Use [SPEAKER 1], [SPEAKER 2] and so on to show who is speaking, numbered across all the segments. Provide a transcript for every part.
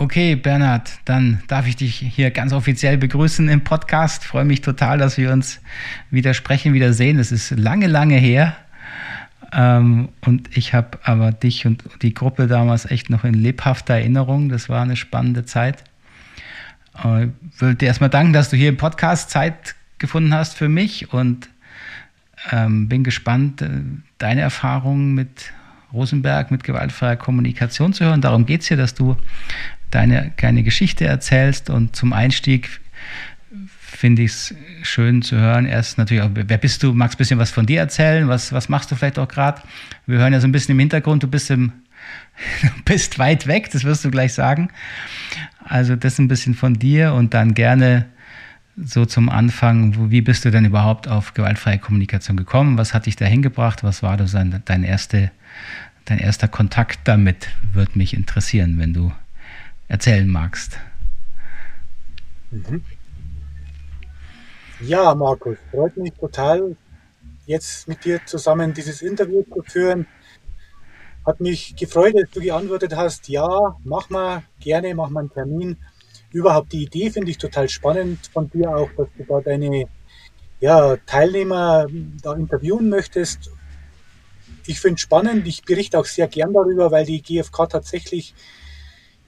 [SPEAKER 1] Okay, Bernhard, dann darf ich dich hier ganz offiziell begrüßen im Podcast. Freue mich total, dass wir uns wieder sprechen, wieder sehen. Es ist lange, lange her. Ähm, und ich habe aber dich und die Gruppe damals echt noch in lebhafter Erinnerung. Das war eine spannende Zeit. Ich äh, will dir erstmal danken, dass du hier im Podcast Zeit gefunden hast für mich und ähm, bin gespannt, äh, deine Erfahrungen mit Rosenberg, mit gewaltfreier Kommunikation zu hören. Darum geht es hier, dass du deine kleine Geschichte erzählst. Und zum Einstieg finde ich es schön zu hören. Erst natürlich auch, wer bist du? Magst ein bisschen was von dir erzählen? Was, was machst du vielleicht auch gerade? Wir hören ja so ein bisschen im Hintergrund, du bist, im, du bist weit weg, das wirst du gleich sagen. Also das ein bisschen von dir und dann gerne so zum Anfang, wie bist du denn überhaupt auf gewaltfreie Kommunikation gekommen? Was hat dich da hingebracht? Was war dein, dein, erste, dein erster Kontakt damit? Würde mich interessieren, wenn du erzählen magst.
[SPEAKER 2] Mhm. Ja, Markus, freut mich total, jetzt mit dir zusammen dieses Interview zu führen. Hat mich gefreut, dass du geantwortet hast, ja, mach mal, gerne, mach mal einen Termin. Überhaupt die Idee finde ich total spannend von dir auch, dass du da deine ja, Teilnehmer da interviewen möchtest. Ich finde es spannend, ich berichte auch sehr gern darüber, weil die GfK tatsächlich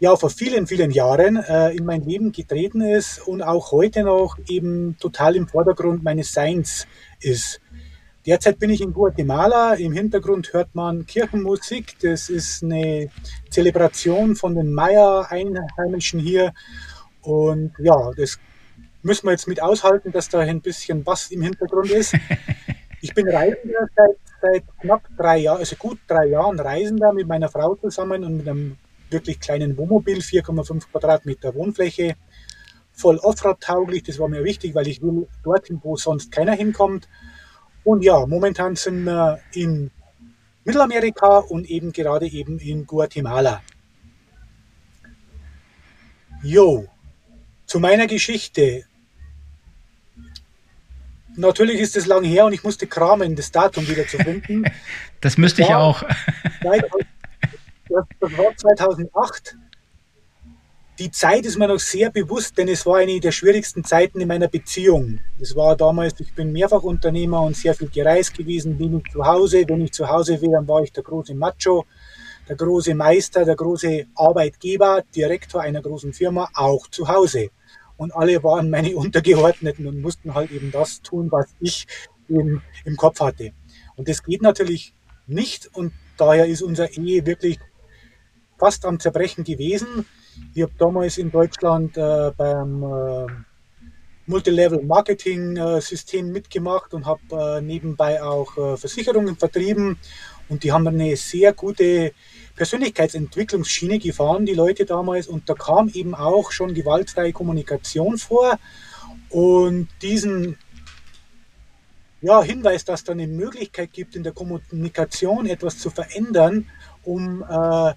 [SPEAKER 2] ja vor vielen, vielen Jahren äh, in mein Leben getreten ist und auch heute noch eben total im Vordergrund meines Seins ist. Derzeit bin ich in Guatemala. Im Hintergrund hört man Kirchenmusik. Das ist eine Zelebration von den Maya-Einheimischen hier. Und ja, das müssen wir jetzt mit aushalten, dass da ein bisschen was im Hintergrund ist. Ich bin Reisender seit, seit knapp drei Jahren, also gut drei Jahren Reisender mit meiner Frau zusammen und mit einem wirklich kleinen Wohnmobil, 4,5 Quadratmeter Wohnfläche, voll Offroad-tauglich. Das war mir wichtig, weil ich will dorthin, wo sonst keiner hinkommt. Und ja, momentan sind wir in Mittelamerika und eben gerade eben in Guatemala. Jo, zu meiner Geschichte. Natürlich ist es lang her und ich musste kramen, das Datum wieder zu finden.
[SPEAKER 1] Das müsste ich auch
[SPEAKER 2] das, das war 2008. Die Zeit ist mir noch sehr bewusst, denn es war eine der schwierigsten Zeiten in meiner Beziehung. Das war damals, ich bin Mehrfachunternehmer und sehr viel gereist gewesen, wenig zu Hause. Wenn ich zu Hause wäre, dann war ich der große Macho, der große Meister, der große Arbeitgeber, Direktor einer großen Firma, auch zu Hause. Und alle waren meine Untergeordneten und mussten halt eben das tun, was ich im, im Kopf hatte. Und das geht natürlich nicht und daher ist unser Ehe wirklich fast am Zerbrechen gewesen. Ich habe damals in Deutschland äh, beim äh, Multilevel-Marketing-System mitgemacht und habe äh, nebenbei auch äh, Versicherungen vertrieben. Und die haben eine sehr gute Persönlichkeitsentwicklungsschiene gefahren, die Leute damals. Und da kam eben auch schon gewaltfreie Kommunikation vor. Und diesen ja, Hinweis, dass da eine Möglichkeit gibt, in der Kommunikation etwas zu verändern, um äh,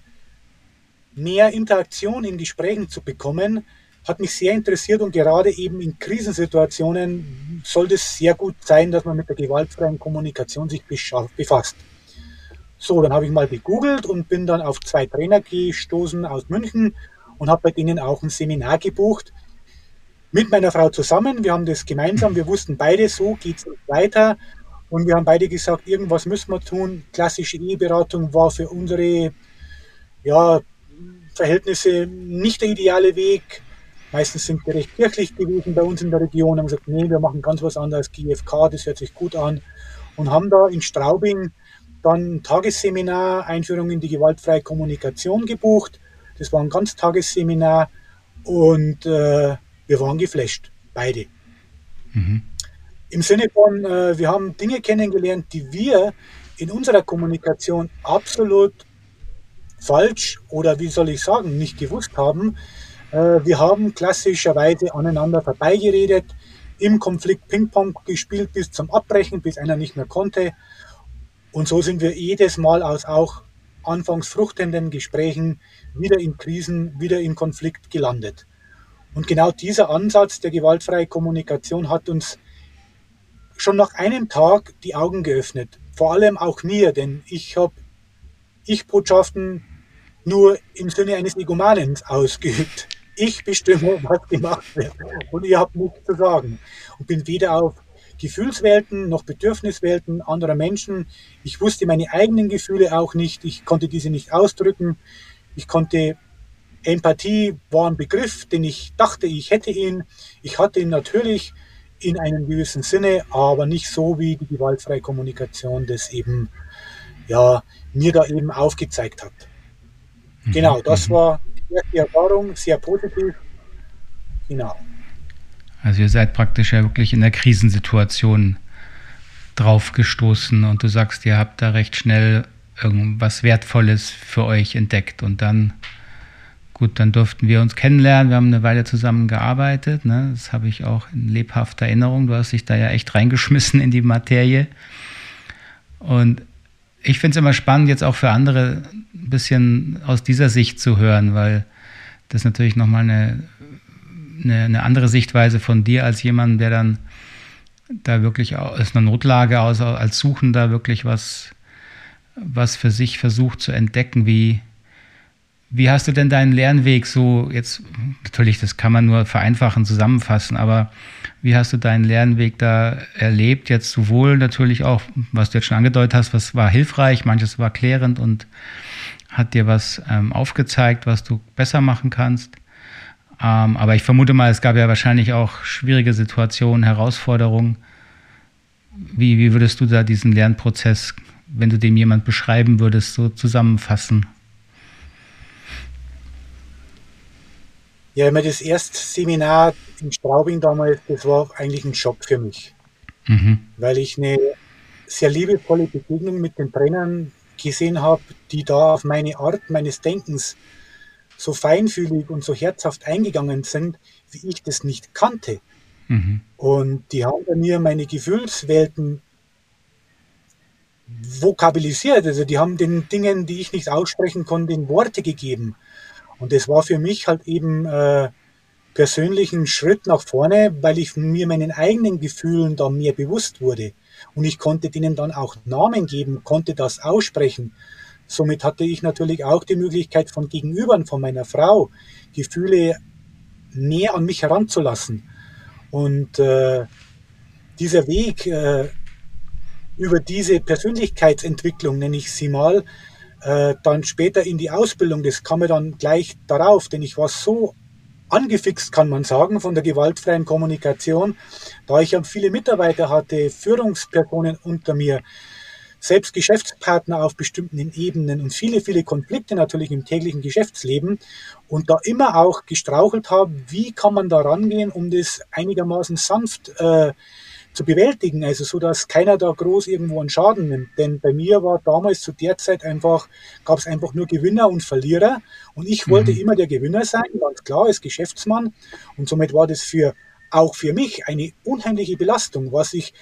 [SPEAKER 2] mehr Interaktion in Gesprächen zu bekommen, hat mich sehr interessiert und gerade eben in Krisensituationen sollte es sehr gut sein, dass man mit der gewaltfreien Kommunikation sich befasst. So, dann habe ich mal gegoogelt und bin dann auf zwei Trainer gestoßen aus München und habe bei denen auch ein Seminar gebucht. Mit meiner Frau zusammen. Wir haben das gemeinsam. Wir wussten beide, so geht es weiter. Und wir haben beide gesagt, irgendwas müssen wir tun. Klassische Eheberatung war für unsere ja, Verhältnisse nicht der ideale Weg. Meistens sind wir recht kirchlich gewesen bei uns in der Region, haben gesagt, nee, wir machen ganz was anderes, GFK, das hört sich gut an. Und haben da in Straubing dann ein Tagesseminar, Einführung in die gewaltfreie Kommunikation gebucht. Das war ein Ganztagesseminar und äh, wir waren geflasht, beide. Mhm. Im Sinne von, äh, wir haben Dinge kennengelernt, die wir in unserer Kommunikation absolut falsch oder wie soll ich sagen, nicht gewusst haben. Äh, wir haben klassischerweise aneinander vorbeigeredet, im Konflikt Ping-Pong gespielt bis zum Abbrechen, bis einer nicht mehr konnte. Und so sind wir jedes Mal aus auch anfangs fruchtenden Gesprächen wieder in Krisen, wieder in Konflikt gelandet. Und genau dieser Ansatz der gewaltfreien Kommunikation hat uns schon nach einem Tag die Augen geöffnet. Vor allem auch mir, denn ich habe Ich-Botschaften nur im Sinne eines Egomanens ausgeübt. Ich bestimme, was gemacht wird und ihr habt nichts zu sagen. Und bin weder auf Gefühlswelten noch Bedürfniswelten anderer Menschen. Ich wusste meine eigenen Gefühle auch nicht. Ich konnte diese nicht ausdrücken. Ich konnte Empathie war ein Begriff, den ich dachte, ich hätte ihn. Ich hatte ihn natürlich in einem gewissen Sinne, aber nicht so, wie die gewaltfreie Kommunikation das eben ja, mir da eben aufgezeigt hat. Mhm. Genau, das mhm. war die erste Erfahrung, sehr positiv. Genau.
[SPEAKER 1] Also ihr seid praktisch ja wirklich in der Krisensituation draufgestoßen und du sagst, ihr habt da recht schnell irgendwas Wertvolles für euch entdeckt und dann, gut, dann durften wir uns kennenlernen, wir haben eine Weile zusammen gearbeitet, ne? das habe ich auch in lebhafter Erinnerung, du hast dich da ja echt reingeschmissen in die Materie und ich finde es immer spannend, jetzt auch für andere ein bisschen aus dieser Sicht zu hören, weil das natürlich nochmal eine, eine, eine andere Sichtweise von dir als jemand, der dann da wirklich aus einer Notlage aus, als Suchender wirklich was, was für sich versucht zu entdecken. Wie, wie hast du denn deinen Lernweg so jetzt, natürlich, das kann man nur vereinfachen, zusammenfassen, aber wie hast du deinen Lernweg da erlebt? Jetzt sowohl natürlich auch, was du jetzt schon angedeutet hast, was war hilfreich, manches war klärend und hat dir was ähm, aufgezeigt, was du besser machen kannst. Ähm, aber ich vermute mal, es gab ja wahrscheinlich auch schwierige Situationen, Herausforderungen. Wie, wie würdest du da diesen Lernprozess, wenn du dem jemand beschreiben würdest, so zusammenfassen?
[SPEAKER 2] Ja, immer das erste Seminar in Straubing damals, das war eigentlich ein Schock für mich. Mhm. Weil ich eine sehr liebevolle Begegnung mit den Trainern gesehen habe, die da auf meine Art meines Denkens so feinfühlig und so herzhaft eingegangen sind, wie ich das nicht kannte. Mhm. Und die haben bei mir meine Gefühlswelten vokabilisiert. Also die haben den Dingen, die ich nicht aussprechen konnte, in Worte gegeben. Und das war für mich halt eben äh, persönlich ein Schritt nach vorne, weil ich mir meinen eigenen Gefühlen da mehr bewusst wurde. Und ich konnte denen dann auch Namen geben, konnte das aussprechen. Somit hatte ich natürlich auch die Möglichkeit von Gegenübern, von meiner Frau, Gefühle näher an mich heranzulassen. Und äh, dieser Weg äh, über diese Persönlichkeitsentwicklung, nenne ich sie mal, dann später in die Ausbildung, das kam mir dann gleich darauf, denn ich war so angefixt, kann man sagen, von der gewaltfreien Kommunikation, da ich ja viele Mitarbeiter hatte, Führungspersonen unter mir, selbst Geschäftspartner auf bestimmten Ebenen und viele, viele Konflikte natürlich im täglichen Geschäftsleben und da immer auch gestrauchelt habe, wie kann man da rangehen, um das einigermaßen sanft äh, zu bewältigen, also so, dass keiner da groß irgendwo einen Schaden nimmt. Denn bei mir war damals zu der Zeit einfach, gab es einfach nur Gewinner und Verlierer und ich wollte mhm. immer der Gewinner sein, ganz klar, als Geschäftsmann und somit war das für auch für mich eine unheimliche Belastung, was ich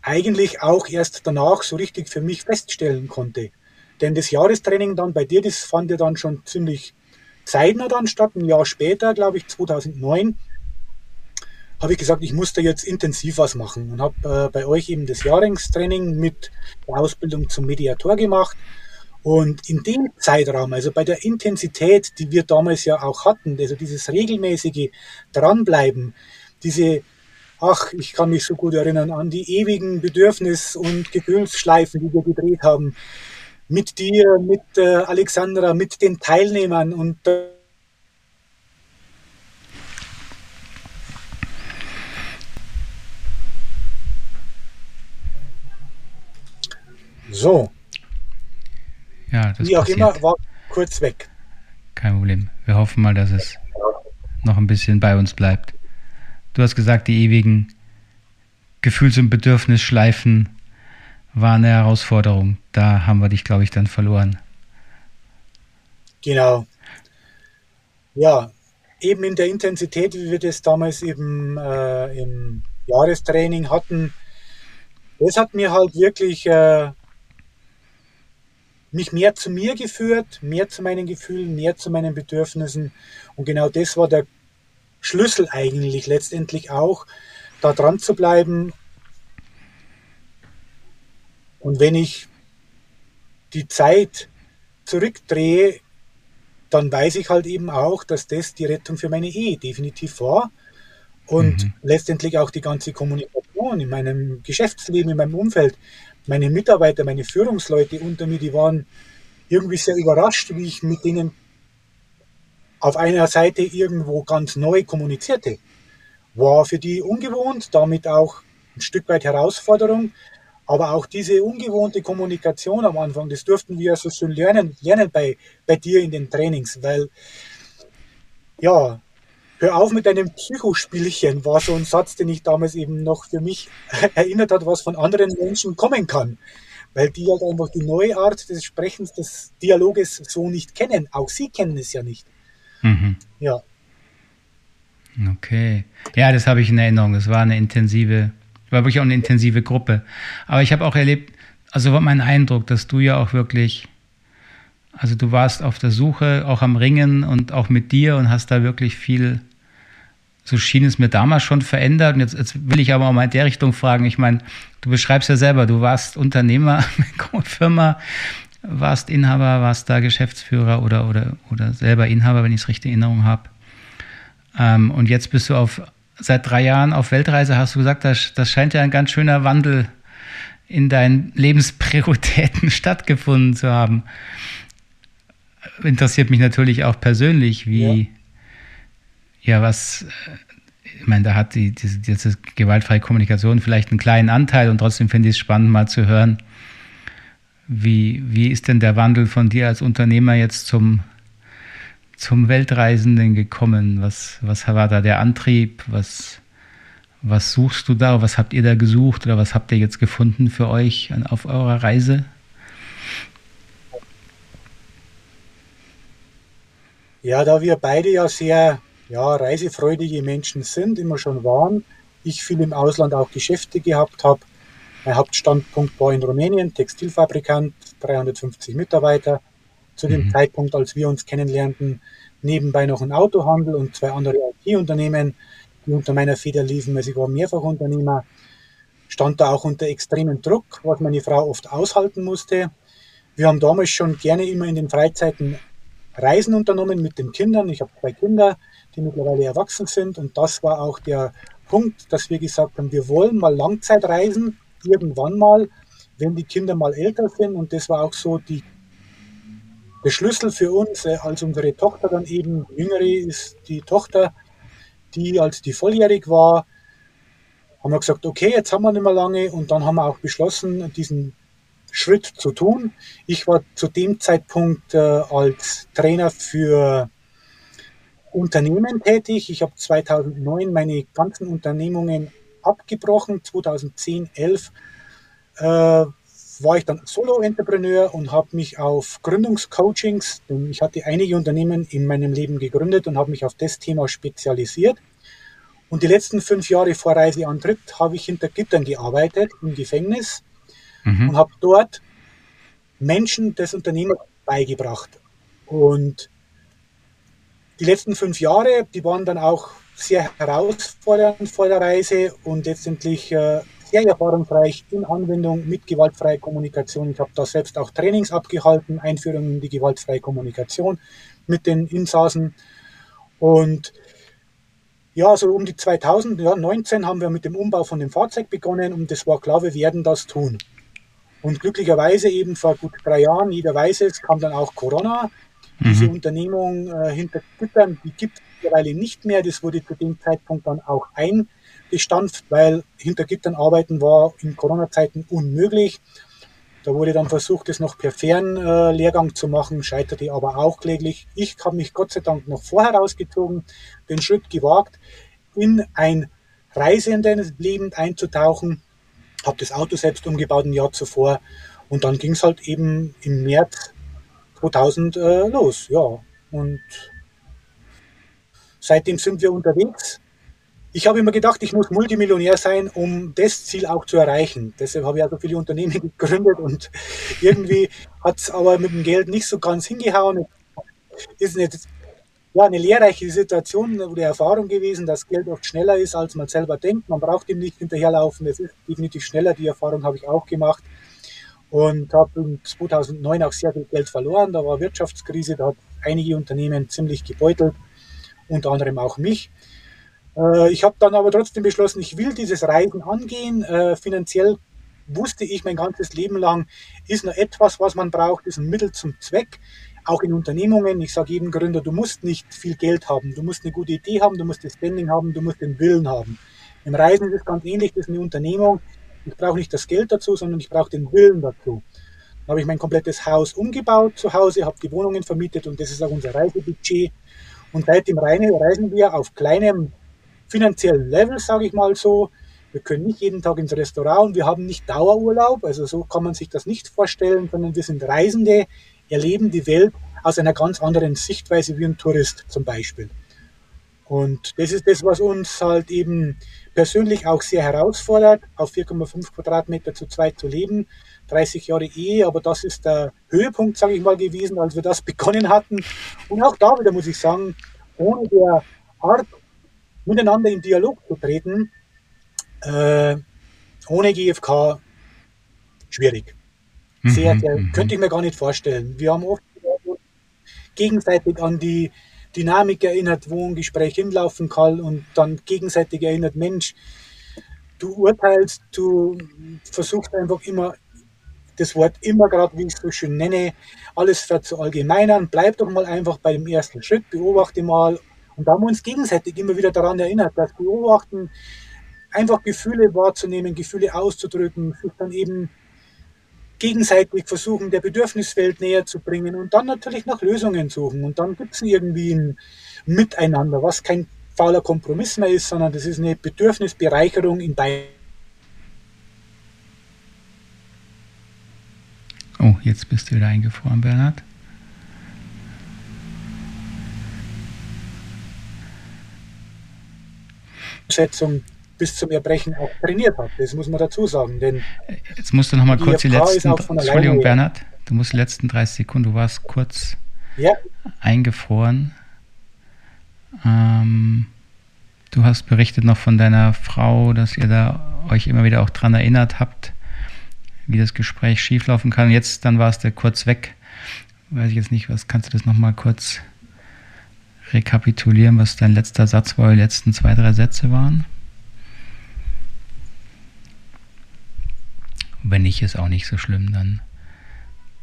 [SPEAKER 2] eigentlich auch erst danach so richtig für mich feststellen konnte. Denn das Jahrestraining dann bei dir, das fand ja dann schon ziemlich zeitnah dann statt, ein Jahr später, glaube ich, 2009 habe ich gesagt, ich muss da jetzt intensiv was machen und habe äh, bei euch eben das Jahrgangstraining mit der Ausbildung zum Mediator gemacht. Und in dem Zeitraum, also bei der Intensität, die wir damals ja auch hatten, also dieses regelmäßige Dranbleiben, diese, ach, ich kann mich so gut erinnern an die ewigen Bedürfnis- und Gefühlsschleifen, die wir gedreht haben, mit dir, mit äh, Alexandra, mit den Teilnehmern und äh, So.
[SPEAKER 1] Ja, das
[SPEAKER 2] Wie auch immer, war kurz weg.
[SPEAKER 1] Kein Problem. Wir hoffen mal, dass es noch ein bisschen bei uns bleibt. Du hast gesagt, die ewigen Gefühls- und Bedürfnisschleifen waren eine Herausforderung. Da haben wir dich, glaube ich, dann verloren.
[SPEAKER 2] Genau. Ja, eben in der Intensität, wie wir das damals eben äh, im Jahrestraining hatten, das hat mir halt wirklich äh, mich mehr zu mir geführt, mehr zu meinen Gefühlen, mehr zu meinen Bedürfnissen. Und genau das war der Schlüssel eigentlich letztendlich auch, da dran zu bleiben. Und wenn ich die Zeit zurückdrehe, dann weiß ich halt eben auch, dass das die Rettung für meine Ehe definitiv war. Und mhm. letztendlich auch die ganze Kommunikation in meinem Geschäftsleben, in meinem Umfeld. Meine Mitarbeiter, meine Führungsleute unter mir, die waren irgendwie sehr überrascht, wie ich mit denen auf einer Seite irgendwo ganz neu kommunizierte. War für die ungewohnt, damit auch ein Stück weit Herausforderung. Aber auch diese ungewohnte Kommunikation am Anfang, das durften wir so schön lernen, lernen bei, bei dir in den Trainings, weil, ja, hör auf mit deinem Psychospielchen, war so ein Satz, den ich damals eben noch für mich erinnert hat, was von anderen Menschen kommen kann. Weil die halt einfach die neue Art des Sprechens, des Dialoges so nicht kennen. Auch sie kennen es ja nicht. Mhm. Ja.
[SPEAKER 1] Okay. Ja, das habe ich in Erinnerung. Das war eine intensive war wirklich auch eine intensive Gruppe. Aber ich habe auch erlebt, also war mein Eindruck, dass du ja auch wirklich, also du warst auf der Suche, auch am Ringen und auch mit dir und hast da wirklich viel, so schien es mir damals schon verändert. Und jetzt, jetzt will ich aber auch mal in der Richtung fragen. Ich meine, du beschreibst ja selber, du warst Unternehmer, Firma, warst Inhaber, warst da Geschäftsführer oder, oder, oder selber Inhaber, wenn ich es richtig in Erinnerung habe. Ähm, und jetzt bist du auf seit drei Jahren auf Weltreise, hast du gesagt, das, das scheint ja ein ganz schöner Wandel in deinen Lebensprioritäten stattgefunden zu haben. Interessiert mich natürlich auch persönlich, wie, ja, ja was, ich meine, da hat die, diese, diese gewaltfreie Kommunikation vielleicht einen kleinen Anteil und trotzdem finde ich es spannend, mal zu hören, wie, wie ist denn der Wandel von dir als Unternehmer jetzt zum zum Weltreisenden gekommen? Was, was war da der Antrieb? Was, was suchst du da? Was habt ihr da gesucht oder was habt ihr jetzt gefunden für euch auf eurer Reise?
[SPEAKER 2] Ja, da wir beide ja sehr ja, reisefreudige Menschen sind, immer schon waren, ich viel im Ausland auch Geschäfte gehabt habe. Mein Hauptstandpunkt war in Rumänien, Textilfabrikant, 350 Mitarbeiter zu dem mhm. Zeitpunkt, als wir uns kennenlernten, nebenbei noch ein Autohandel und zwei andere IT-Unternehmen, die unter meiner Feder liefen. Also ich war Mehrfachunternehmer, stand da auch unter extremem Druck, was meine Frau oft aushalten musste. Wir haben damals schon gerne immer in den Freizeiten Reisen unternommen mit den Kindern. Ich habe zwei Kinder, die mittlerweile erwachsen sind. Und das war auch der Punkt, dass wir gesagt haben, wir wollen mal Langzeitreisen, irgendwann mal, wenn die Kinder mal älter sind. Und das war auch so die der Schlüssel für uns, äh, als unsere Tochter dann eben jüngere ist, die Tochter, die als die volljährig war, haben wir gesagt, okay, jetzt haben wir nicht mehr lange. Und dann haben wir auch beschlossen, diesen Schritt zu tun. Ich war zu dem Zeitpunkt äh, als Trainer für Unternehmen tätig. Ich habe 2009 meine ganzen Unternehmungen abgebrochen. 2010, 11 äh, war ich dann Solo-Entrepreneur und habe mich auf Gründungscoachings, denn ich hatte einige Unternehmen in meinem Leben gegründet und habe mich auf das Thema spezialisiert. Und die letzten fünf Jahre vor Reiseantritt habe ich hinter Gittern gearbeitet im Gefängnis mhm. und habe dort Menschen das Unternehmen beigebracht. Und die letzten fünf Jahre, die waren dann auch sehr herausfordernd vor der Reise und letztendlich äh, sehr erfahrungsreich in Anwendung mit gewaltfreier Kommunikation. Ich habe da selbst auch Trainings abgehalten, Einführung in die gewaltfreie Kommunikation mit den Insassen. Und ja, so um die 2019 haben wir mit dem Umbau von dem Fahrzeug begonnen und es war klar, wir werden das tun. Und glücklicherweise eben vor gut drei Jahren, jeder weiß es, kam dann auch Corona. Mhm. Diese Unternehmung äh, hinter Gittern, die gibt es mittlerweile nicht mehr. Das wurde zu dem Zeitpunkt dann auch ein gestampft, weil hinter Gittern arbeiten war in Corona-Zeiten unmöglich. Da wurde dann versucht, es noch per Fernlehrgang äh, zu machen, scheiterte aber auch kläglich. Ich habe mich Gott sei Dank noch vorher rausgezogen, den Schritt gewagt, in ein Reisendenleben einzutauchen, habe das Auto selbst umgebaut ein Jahr zuvor und dann ging es halt eben im März 2000 äh, los. Ja, und seitdem sind wir unterwegs ich habe immer gedacht, ich muss Multimillionär sein, um das Ziel auch zu erreichen. Deshalb habe ich also viele Unternehmen gegründet und irgendwie hat es aber mit dem Geld nicht so ganz hingehauen. Ist eine, ja, eine lehrreiche Situation oder Erfahrung gewesen, dass Geld oft schneller ist, als man selber denkt. Man braucht ihm nicht hinterherlaufen. Es ist definitiv schneller. Die Erfahrung habe ich auch gemacht und habe 2009 auch sehr viel Geld verloren. Da war Wirtschaftskrise, da hat einige Unternehmen ziemlich gebeutelt, unter anderem auch mich. Äh, ich habe dann aber trotzdem beschlossen, ich will dieses Reisen angehen. Äh, finanziell wusste ich mein ganzes Leben lang, ist nur etwas, was man braucht, ist ein Mittel zum Zweck. Auch in Unternehmungen, ich sage jedem Gründer, du musst nicht viel Geld haben, du musst eine gute Idee haben, du musst das Standing haben, du musst den Willen haben. Im Reisen ist es ganz ähnlich, das ist eine Unternehmung. Ich brauche nicht das Geld dazu, sondern ich brauche den Willen dazu. Dann habe ich mein komplettes Haus umgebaut zu Hause, habe die Wohnungen vermietet und das ist auch unser Reisebudget. Und seitdem reisen wir auf kleinem finanziellen Level, sage ich mal so. Wir können nicht jeden Tag ins Restaurant und wir haben nicht Dauerurlaub, also so kann man sich das nicht vorstellen, sondern wir sind Reisende, erleben die Welt aus einer ganz anderen Sichtweise wie ein Tourist zum Beispiel. Und das ist das, was uns halt eben persönlich auch sehr herausfordert, auf 4,5 Quadratmeter zu zweit zu leben. 30 Jahre Ehe, aber das ist der Höhepunkt, sage ich mal, gewesen, als wir das begonnen hatten. Und auch da wieder muss ich sagen, ohne der Art, miteinander in Dialog zu treten, äh, ohne GFK schwierig. Sehr, mhm, sehr, mhm. könnte ich mir gar nicht vorstellen. Wir haben oft gegenseitig an die Dynamik erinnert, wo ein Gespräch hinlaufen kann und dann gegenseitig erinnert, Mensch, du urteilst, du versuchst einfach immer das Wort immer gerade, wie ich es so schön nenne, alles zu allgemeinern. Bleib doch mal einfach bei dem ersten Schritt, beobachte mal. Und da haben wir uns gegenseitig immer wieder daran erinnert, dass Beobachten, einfach Gefühle wahrzunehmen, Gefühle auszudrücken, sich dann eben gegenseitig versuchen, der Bedürfniswelt näher zu bringen und dann natürlich nach Lösungen suchen. Und dann gibt es irgendwie ein Miteinander, was kein fauler Kompromiss mehr ist, sondern das ist eine Bedürfnisbereicherung in beiden.
[SPEAKER 1] Oh, jetzt bist du wieder eingefroren, Bernhard.
[SPEAKER 2] Schätzung bis zum Erbrechen auch trainiert hat. Das muss man dazu sagen. Denn
[SPEAKER 1] Jetzt musst du noch mal kurz die letzten. Entschuldigung, Bernhard, du musst die letzten 30 Sekunden, du warst kurz ja. eingefroren. Ähm, du hast berichtet noch von deiner Frau, dass ihr da euch immer wieder auch dran erinnert habt, wie das Gespräch schieflaufen kann. Jetzt, dann warst du kurz weg. Weiß ich jetzt nicht, was kannst du das noch mal kurz rekapitulieren, was dein letzter Satz war, die letzten zwei, drei Sätze waren? Wenn nicht, ist auch nicht so schlimm, dann,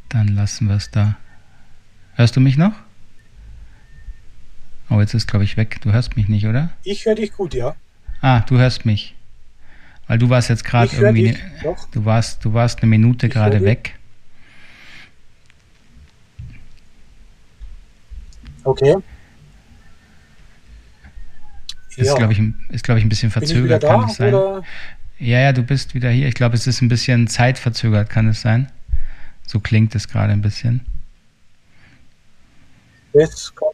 [SPEAKER 1] dann lassen wir es da. Hörst du mich noch? Oh, jetzt ist, glaube ich, weg. Du hörst mich nicht, oder?
[SPEAKER 2] Ich höre dich gut, ja.
[SPEAKER 1] Ah, du hörst mich. Weil du warst jetzt gerade irgendwie. Dich, ne, du warst, du warst eine Minute gerade weg.
[SPEAKER 2] Okay.
[SPEAKER 1] Ist, ja. glaube ich, glaub ich, ein bisschen verzögert, kann es sein. Oder? Ja, ja, du bist wieder hier. Ich glaube, es ist ein bisschen zeitverzögert, kann es sein? So klingt es gerade ein bisschen.
[SPEAKER 2] Das kann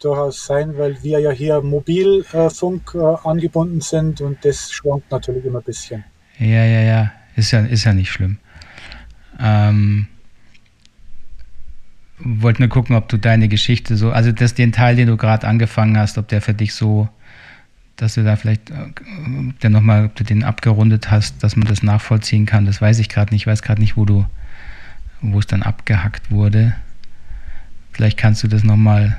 [SPEAKER 2] durchaus sein, weil wir ja hier Mobilfunk äh, angebunden sind und das schwankt natürlich immer ein bisschen.
[SPEAKER 1] Ja, ja, ja. Ist ja, ist ja nicht schlimm. Ähm, wollte nur gucken, ob du deine Geschichte so, also das, den Teil, den du gerade angefangen hast, ob der für dich so dass du da vielleicht äh, ob du den abgerundet hast, dass man das nachvollziehen kann. Das weiß ich gerade nicht. Ich weiß gerade nicht, wo du, wo es dann abgehackt wurde. Vielleicht kannst du das nochmal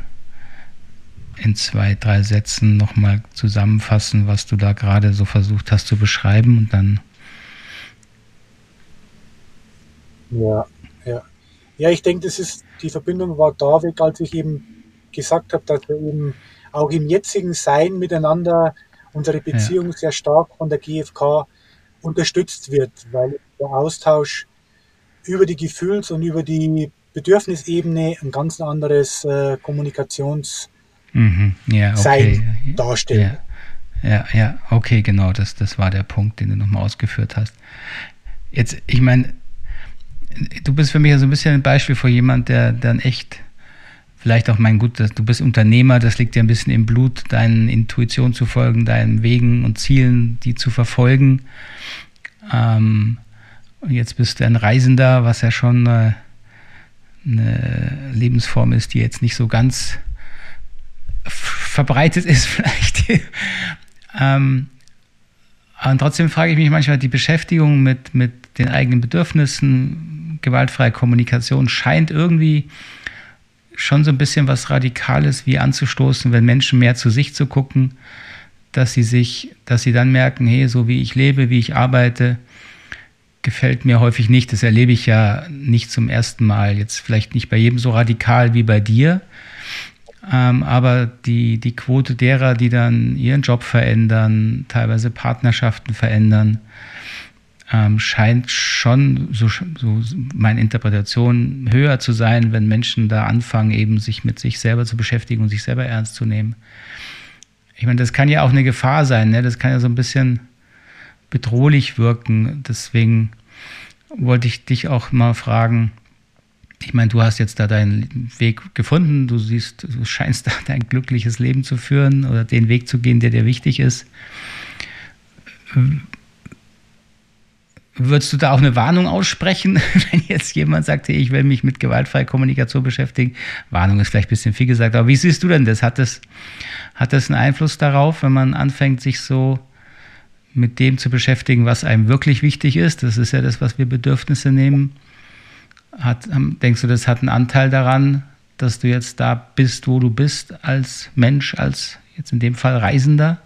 [SPEAKER 1] in zwei, drei Sätzen nochmal zusammenfassen, was du da gerade so versucht hast zu beschreiben und dann.
[SPEAKER 2] Ja, ja. Ja, ich denke, das ist, die Verbindung war da weg, als ich eben gesagt habe, dass wir eben auch im jetzigen Sein miteinander unsere Beziehung ja. sehr stark von der GfK unterstützt wird, weil der Austausch über die Gefühls- und über die Bedürfnisebene ein ganz anderes äh, Kommunikations- mhm. ja, okay. darstellt.
[SPEAKER 1] Ja. ja, ja, okay, genau, das, das war der Punkt, den du nochmal ausgeführt hast. Jetzt, ich meine, du bist für mich so ein bisschen ein Beispiel für jemand, der dann echt vielleicht auch mein Gut, du bist Unternehmer, das liegt dir ein bisschen im Blut, deinen Intuition zu folgen, deinen Wegen und Zielen, die zu verfolgen. Ähm, und jetzt bist du ein Reisender, was ja schon eine, eine Lebensform ist, die jetzt nicht so ganz verbreitet ist vielleicht. ähm, und trotzdem frage ich mich manchmal, die Beschäftigung mit, mit den eigenen Bedürfnissen, gewaltfreie Kommunikation scheint irgendwie schon so ein bisschen was Radikales wie anzustoßen, wenn Menschen mehr zu sich zu gucken, dass sie sich, dass sie dann merken, hey, so wie ich lebe, wie ich arbeite, gefällt mir häufig nicht. Das erlebe ich ja nicht zum ersten Mal. Jetzt vielleicht nicht bei jedem so radikal wie bei dir. Ähm, aber die, die Quote derer, die dann ihren Job verändern, teilweise Partnerschaften verändern, ähm, scheint schon, so, so meine Interpretation, höher zu sein, wenn Menschen da anfangen, eben sich mit sich selber zu beschäftigen und sich selber ernst zu nehmen. Ich meine, das kann ja auch eine Gefahr sein, ne? das kann ja so ein bisschen bedrohlich wirken. Deswegen wollte ich dich auch mal fragen, ich meine, du hast jetzt da deinen Weg gefunden, du siehst, du scheinst da dein glückliches Leben zu führen oder den Weg zu gehen, der dir wichtig ist. Würdest du da auch eine Warnung aussprechen, wenn jetzt jemand sagt, hey, ich will mich mit gewaltfreier Kommunikation beschäftigen? Warnung ist vielleicht ein bisschen viel gesagt, aber wie siehst du denn das? Hat das, hat das einen Einfluss darauf, wenn man anfängt, sich so mit dem zu beschäftigen, was einem wirklich wichtig ist? Das ist ja das, was wir Bedürfnisse nehmen. Hat, denkst du, das hat einen Anteil daran, dass du jetzt da bist, wo du bist, als Mensch, als jetzt in dem Fall Reisender?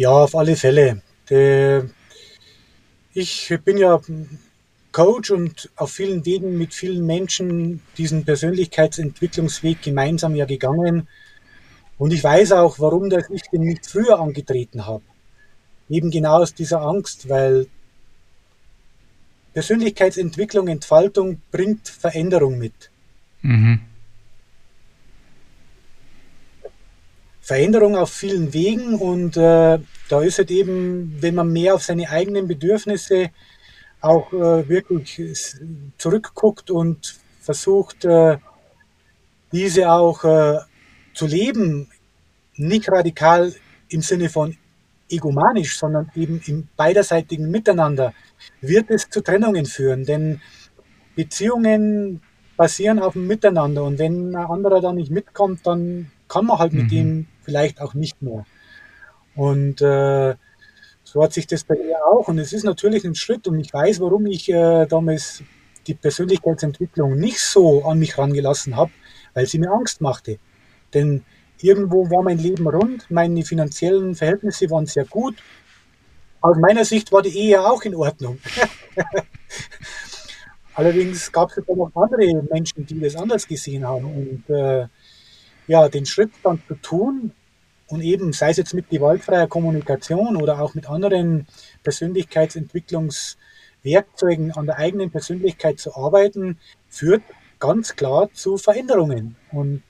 [SPEAKER 2] Ja, auf alle Fälle. Ich bin ja Coach und auf vielen Wegen mit vielen Menschen diesen Persönlichkeitsentwicklungsweg gemeinsam ja gegangen. Und ich weiß auch, warum dass ich den nicht früher angetreten habe. Eben genau aus dieser Angst, weil Persönlichkeitsentwicklung, Entfaltung bringt Veränderung mit. Mhm. Veränderung auf vielen Wegen und äh, da ist es eben, wenn man mehr auf seine eigenen Bedürfnisse auch äh, wirklich zurückguckt und versucht, äh, diese auch äh, zu leben, nicht radikal im Sinne von egomanisch, sondern eben im beiderseitigen Miteinander, wird es zu Trennungen führen. Denn Beziehungen basieren auf dem Miteinander und wenn ein anderer da nicht mitkommt, dann kann man halt mhm. mit dem vielleicht auch nicht mehr. Und äh, so hat sich das bei ihr auch. Und es ist natürlich ein Schritt und ich weiß, warum ich äh, damals die Persönlichkeitsentwicklung nicht so an mich rangelassen habe, weil sie mir Angst machte. Denn irgendwo war mein Leben rund, meine finanziellen Verhältnisse waren sehr gut. Aus meiner Sicht war die Ehe auch in Ordnung. Allerdings gab es dann noch andere Menschen, die das anders gesehen haben. Und äh, ja, den Schritt dann zu tun, und eben, sei es jetzt mit gewaltfreier Kommunikation oder auch mit anderen Persönlichkeitsentwicklungswerkzeugen an der eigenen Persönlichkeit zu arbeiten, führt ganz klar zu Veränderungen. Und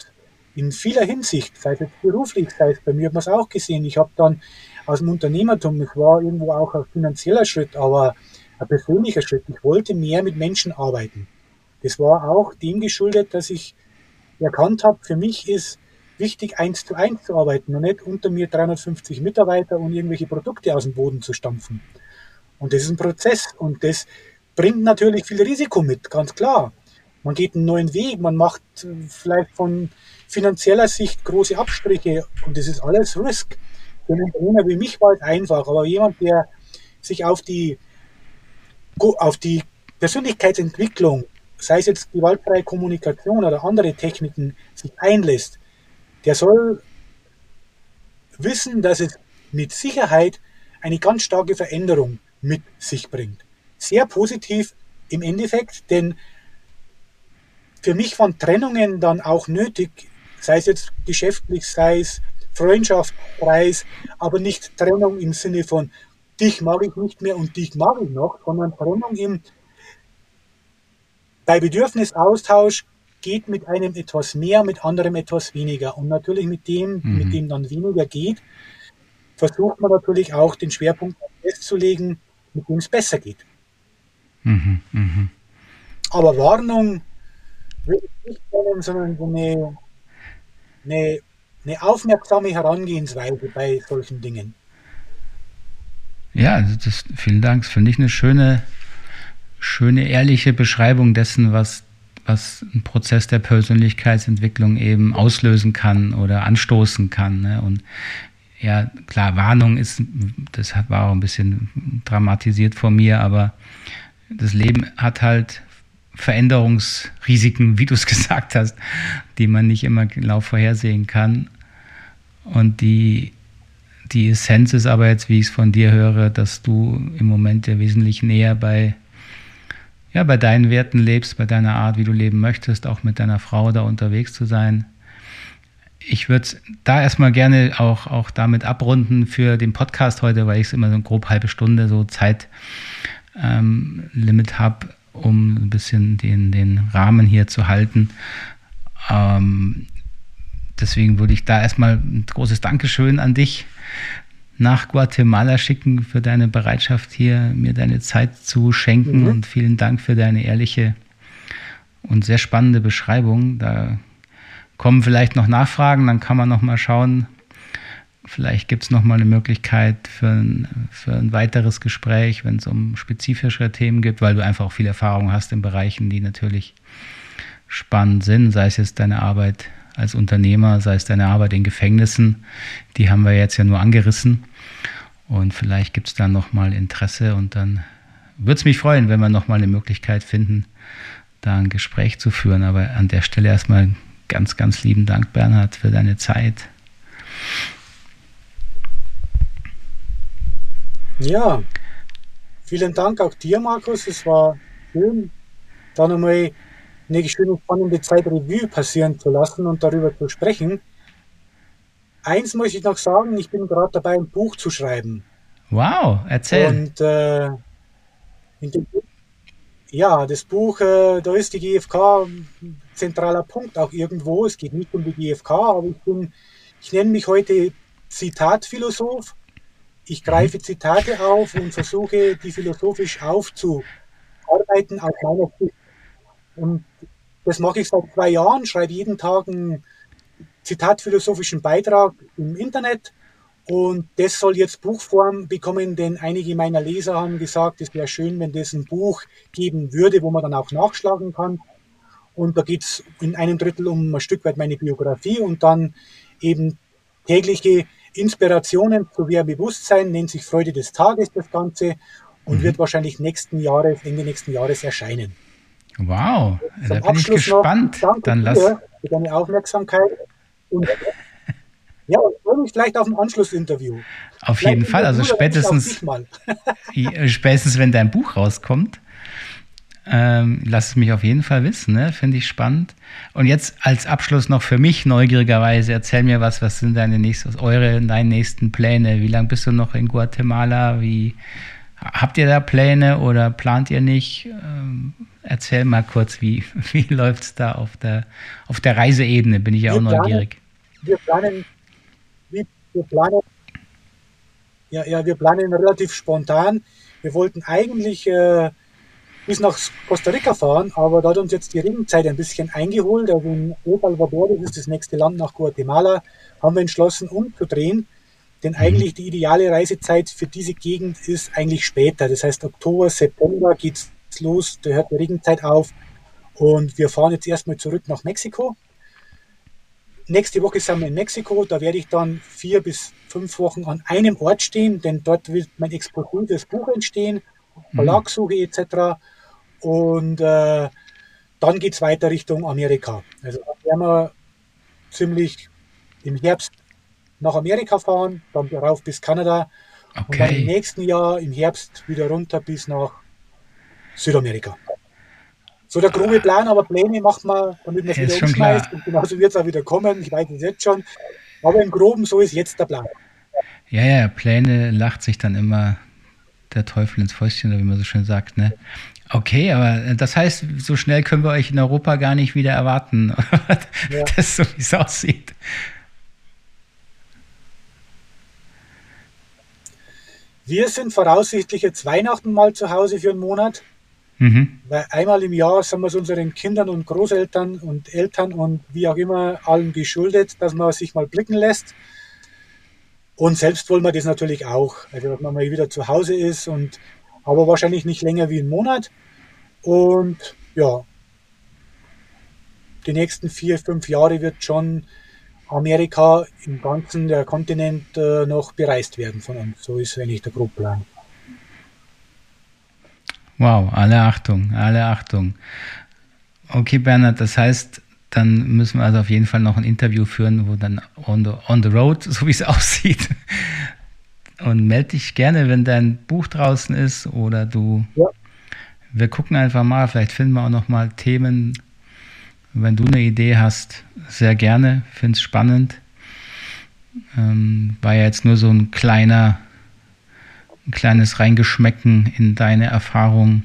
[SPEAKER 2] in vieler Hinsicht, sei es jetzt beruflich, sei es bei mir hat man es auch gesehen. Ich habe dann aus dem Unternehmertum, es war irgendwo auch ein finanzieller Schritt, aber ein persönlicher Schritt. Ich wollte mehr mit Menschen arbeiten. Das war auch dem geschuldet, dass ich erkannt habe, für mich ist wichtig, eins zu eins zu arbeiten und nicht unter mir 350 Mitarbeiter und irgendwelche Produkte aus dem Boden zu stampfen. Und das ist ein Prozess und das bringt natürlich viel Risiko mit, ganz klar. Man geht einen neuen Weg, man macht äh, vielleicht von finanzieller Sicht große Abstriche und das ist alles Risk. Für einen Unternehmer wie mich war es einfach, aber jemand, der sich auf die, auf die Persönlichkeitsentwicklung, sei es jetzt gewaltfreie Kommunikation oder andere Techniken, sich einlässt, der soll wissen, dass es mit Sicherheit eine ganz starke Veränderung mit sich bringt. Sehr positiv im Endeffekt, denn für mich waren Trennungen dann auch nötig, sei es jetzt geschäftlich, sei es Freundschaft, Preis, aber nicht Trennung im Sinne von dich mag ich nicht mehr und dich mag ich noch, sondern Trennung im bei Bedürfnisaustausch geht mit einem etwas mehr, mit anderem etwas weniger. Und natürlich mit dem, mhm. mit dem dann weniger geht, versucht man natürlich auch den Schwerpunkt festzulegen, mit dem es besser geht. Mhm. Mhm. Aber Warnung würde ich nicht nennen, sondern eine, eine, eine aufmerksame Herangehensweise bei solchen Dingen.
[SPEAKER 1] Ja, also das, vielen Dank. Das finde ich eine schöne, schöne, ehrliche Beschreibung dessen, was was ein Prozess der Persönlichkeitsentwicklung eben auslösen kann oder anstoßen kann. Ne? Und ja, klar, Warnung ist, das war auch ein bisschen dramatisiert von mir, aber das Leben hat halt Veränderungsrisiken, wie du es gesagt hast, die man nicht immer genau vorhersehen kann. Und die, die Essenz ist aber jetzt, wie ich es von dir höre, dass du im Moment ja wesentlich näher bei, ja, bei deinen Werten lebst, bei deiner Art, wie du leben möchtest, auch mit deiner Frau da unterwegs zu sein. Ich würde da erstmal gerne auch, auch damit abrunden für den Podcast heute, weil ich es immer so grob halbe Stunde so Zeitlimit ähm, habe, um ein bisschen den, den Rahmen hier zu halten. Ähm, deswegen würde ich da erstmal ein großes Dankeschön an dich nach Guatemala schicken für deine Bereitschaft hier, mir deine Zeit zu schenken mhm. und vielen Dank für deine ehrliche und sehr spannende Beschreibung. Da kommen vielleicht noch Nachfragen, dann kann man noch mal schauen. Vielleicht gibt es noch mal eine Möglichkeit für ein, für ein weiteres Gespräch, wenn es um spezifischere Themen geht, weil du einfach auch viel Erfahrung hast in Bereichen, die natürlich spannend sind, sei es jetzt deine Arbeit als Unternehmer, sei es deine Arbeit in Gefängnissen, die haben wir jetzt ja nur angerissen. Und vielleicht gibt es dann nochmal Interesse und dann würde es mich freuen, wenn wir nochmal eine Möglichkeit finden, da ein Gespräch zu führen. Aber an der Stelle erstmal ganz, ganz lieben Dank, Bernhard, für deine Zeit.
[SPEAKER 2] Ja, vielen Dank auch dir, Markus. Es war schön, da nochmal eine schöne, spannende Zeit Revue passieren zu lassen und darüber zu sprechen. Eins muss ich noch sagen, ich bin gerade dabei, ein Buch zu schreiben.
[SPEAKER 1] Wow, erzähl.
[SPEAKER 2] Und äh, dem, ja, das Buch, äh, da ist die GfK ein zentraler Punkt auch irgendwo. Es geht nicht um die GfK, aber ich bin, ich nenne mich heute Zitatphilosoph. Ich greife mhm. Zitate auf und versuche, die philosophisch aufzuarbeiten aus meiner Sicht. Und das mache ich seit zwei Jahren, schreibe jeden Tag einen zitatphilosophischen Beitrag im Internet. Und das soll jetzt Buchform bekommen, denn einige meiner Leser haben gesagt, es wäre schön, wenn das ein Buch geben würde, wo man dann auch nachschlagen kann. Und da geht es in einem Drittel um ein Stück weit meine Biografie und dann eben tägliche Inspirationen zu mehr Bewusstsein, nennt sich Freude des Tages das Ganze und mhm. wird wahrscheinlich nächsten Jahres, Ende nächsten Jahres erscheinen.
[SPEAKER 1] Wow, da bin ich gespannt.
[SPEAKER 2] Noch, Dann lass. Für deine Aufmerksamkeit. Und, ja, und freue mich vielleicht auf ein Anschlussinterview.
[SPEAKER 1] Auf vielleicht jeden Fall, also spätestens, spätestens wenn dein Buch rauskommt, ähm, lass es mich auf jeden Fall wissen, ne? finde ich spannend. Und jetzt als Abschluss noch für mich neugierigerweise, erzähl mir was, was sind deine nächsten, eure, deine nächsten Pläne? Wie lange bist du noch in Guatemala? Wie, habt ihr da Pläne oder plant ihr nicht? Ähm, Erzähl mal kurz, wie, wie läuft es da auf der, auf der Reiseebene? Bin ich ja auch planen, neugierig.
[SPEAKER 2] Wir planen, wir planen, ja, ja, wir planen relativ spontan. Wir wollten eigentlich äh, bis nach Costa Rica fahren, aber da hat uns jetzt die Regenzeit ein bisschen eingeholt. Also in El Salvador, das ist das nächste Land nach Guatemala, haben wir entschlossen, umzudrehen. Denn mhm. eigentlich die ideale Reisezeit für diese Gegend ist eigentlich später. Das heißt, Oktober, September geht es los, da hört die Regenzeit auf und wir fahren jetzt erstmal zurück nach Mexiko. Nächste Woche sind wir in Mexiko, da werde ich dann vier bis fünf Wochen an einem Ort stehen, denn dort wird mein explosives Buch entstehen, mhm. Verlagssuche etc. Und äh, dann geht es weiter Richtung Amerika. Also da werden wir ziemlich im Herbst nach Amerika fahren, dann darauf bis Kanada okay. und dann im nächsten Jahr im Herbst wieder runter bis nach Südamerika. So der grobe Plan, aber Pläne macht man, damit man es wieder umschmeißt. Klar. Und genauso wird es auch wieder kommen. Ich weiß es jetzt schon. Aber im Groben, so ist jetzt der Plan.
[SPEAKER 1] Ja, ja, Pläne lacht sich dann immer der Teufel ins Fäustchen, wie man so schön sagt. Ne? Okay, aber das heißt, so schnell können wir euch in Europa gar nicht wieder erwarten. ja. Das so, wie es aussieht.
[SPEAKER 2] Wir sind voraussichtlich jetzt Weihnachten mal zu Hause für einen Monat. Mhm. Weil einmal im Jahr sind wir es unseren Kindern und Großeltern und Eltern und wie auch immer allen geschuldet, dass man sich mal blicken lässt. Und selbst wollen wir das natürlich auch. Also, dass man mal wieder zu Hause ist und aber wahrscheinlich nicht länger wie einen Monat. Und ja, die nächsten vier, fünf Jahre wird schon Amerika im ganzen der Kontinent äh, noch bereist werden von uns. So ist eigentlich der Grobplan.
[SPEAKER 1] Wow, alle Achtung, alle Achtung. Okay, Bernhard, das heißt, dann müssen wir also auf jeden Fall noch ein Interview führen, wo dann on the, on the road, so wie es aussieht. Und melde dich gerne, wenn dein Buch draußen ist oder du. Ja. Wir gucken einfach mal, vielleicht finden wir auch noch mal Themen. Wenn du eine Idee hast, sehr gerne, finde es spannend. Ähm, war ja jetzt nur so ein kleiner, ein kleines Reingeschmecken in deine Erfahrung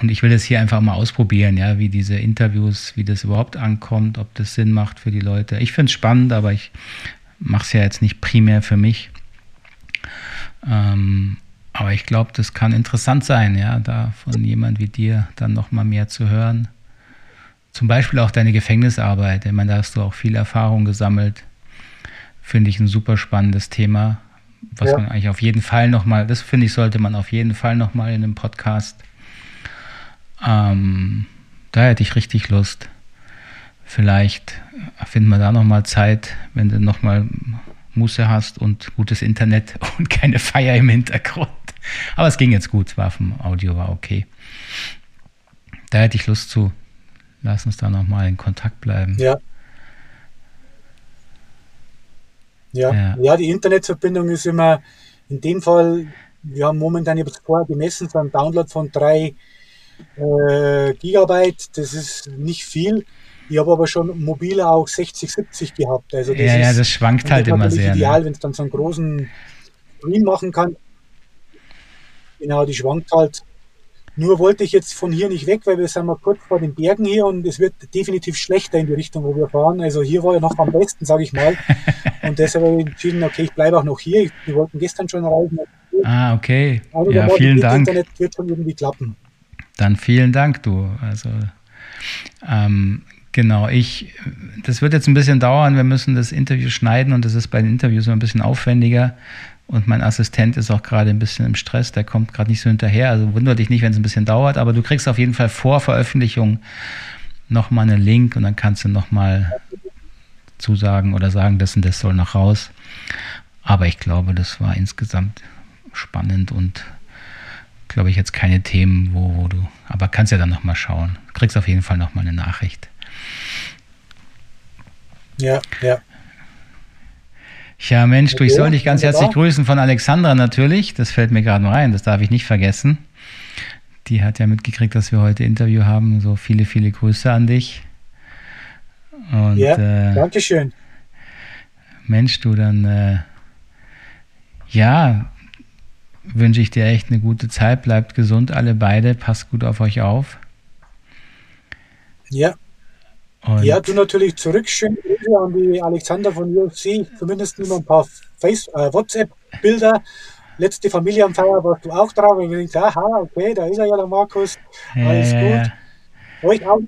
[SPEAKER 1] und ich will das hier einfach mal ausprobieren, ja, wie diese Interviews, wie das überhaupt ankommt, ob das Sinn macht für die Leute. Ich finde es spannend, aber ich mache es ja jetzt nicht primär für mich. Ähm, aber ich glaube, das kann interessant sein, ja, da von jemand wie dir dann nochmal mehr zu hören. Zum Beispiel auch deine Gefängnisarbeit. Ich meine, da hast du auch viel Erfahrung gesammelt. Finde ich ein super spannendes Thema, was ja. man eigentlich auf jeden Fall nochmal, das finde ich, sollte man auf jeden Fall nochmal in einem Podcast ähm, da hätte ich richtig Lust. Vielleicht finden wir da nochmal Zeit, wenn du nochmal Muße hast und gutes Internet und keine Feier im Hintergrund. Aber es ging jetzt gut, war vom Audio war okay. Da hätte ich Lust zu. Lass uns da nochmal in Kontakt bleiben.
[SPEAKER 2] Ja. ja. Ja, ja. die Internetverbindung ist immer in dem Fall, wir haben momentan, ich habe es vorher gemessen, so ein Download von drei äh, Gigabyte, das ist nicht viel. Ich habe aber schon mobil auch 60, 70 gehabt. Also
[SPEAKER 1] das ja, ist, ja, das schwankt halt immer sehr.
[SPEAKER 2] Ne? ideal, ne? wenn es dann so einen großen Stream machen kann. Genau, die schwankt halt. Nur wollte ich jetzt von hier nicht weg, weil wir sind mal kurz vor den Bergen hier und es wird definitiv schlechter in die Richtung, wo wir fahren. Also hier war ja noch am besten, sage ich mal. Und deshalb habe ich entschieden, okay, ich bleibe auch noch hier. Wir wollten gestern schon reisen.
[SPEAKER 1] Ah, okay. Ja, vielen Dank.
[SPEAKER 2] Internet wird schon irgendwie klappen.
[SPEAKER 1] Dann vielen Dank, du. Also ähm, genau, ich, das wird jetzt ein bisschen dauern. Wir müssen das Interview schneiden und das ist bei den Interviews immer ein bisschen aufwendiger. Und mein Assistent ist auch gerade ein bisschen im Stress, der kommt gerade nicht so hinterher. Also wundert dich nicht, wenn es ein bisschen dauert, aber du kriegst auf jeden Fall vor Veröffentlichung nochmal einen Link und dann kannst du nochmal zusagen oder sagen, das und das soll noch raus. Aber ich glaube, das war insgesamt spannend und glaube ich, jetzt keine Themen, wo, wo du, aber kannst ja dann nochmal schauen. Kriegst auf jeden Fall nochmal eine Nachricht.
[SPEAKER 2] Ja, ja.
[SPEAKER 1] Ja, Mensch, du, ich soll dich ganz herzlich grüßen von Alexandra natürlich. Das fällt mir gerade noch ein, das darf ich nicht vergessen. Die hat ja mitgekriegt, dass wir heute Interview haben. So viele, viele Grüße an dich.
[SPEAKER 2] Und, ja, äh, danke schön.
[SPEAKER 1] Mensch, du, dann, äh, ja, wünsche ich dir echt eine gute Zeit. Bleibt gesund, alle beide. Passt gut auf euch auf.
[SPEAKER 2] Ja. Und ja, du natürlich zurück. Schöne Grüße an die Alexander von UFC. Zumindest nur ein paar Face äh, WhatsApp-Bilder. Letzte Familienfeier warst du auch drauf. Und ich denke, aha, okay, da ist er ja, der Markus. Alles ja, gut. Ja. Euch auch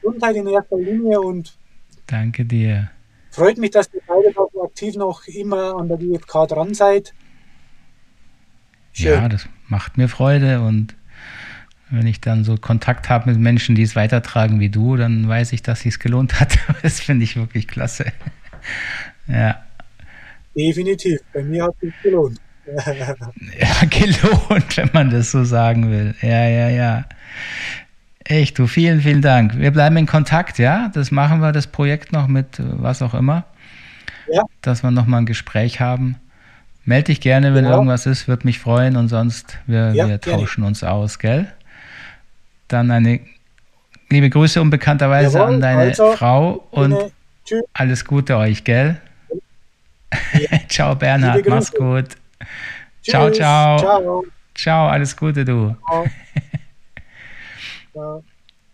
[SPEAKER 2] Gesundheit in erster Linie und
[SPEAKER 1] danke dir.
[SPEAKER 2] Freut mich, dass ihr beide noch aktiv noch immer an der GFK dran seid.
[SPEAKER 1] Schön. Ja, das macht mir Freude und wenn ich dann so Kontakt habe mit Menschen, die es weitertragen wie du, dann weiß ich, dass es sich gelohnt hat. Das finde ich wirklich klasse. Ja.
[SPEAKER 2] Definitiv. Bei mir hat es sich gelohnt.
[SPEAKER 1] ja, gelohnt, wenn man das so sagen will. Ja, ja, ja. Echt, du, vielen, vielen Dank. Wir bleiben in Kontakt, ja? Das machen wir, das Projekt noch mit was auch immer. Ja. Dass wir nochmal ein Gespräch haben. Meld dich gerne, wenn ja. irgendwas ist, würde mich freuen und sonst wir, ja, wir tauschen uns aus, gell? Dann eine liebe Grüße unbekannterweise Jawohl, an deine also, Frau und alles Gute euch, gell? Ja. ciao Bernhard, mach's gut. Ciao, ciao. Ciao, ciao alles Gute, du. Ciao. ciao.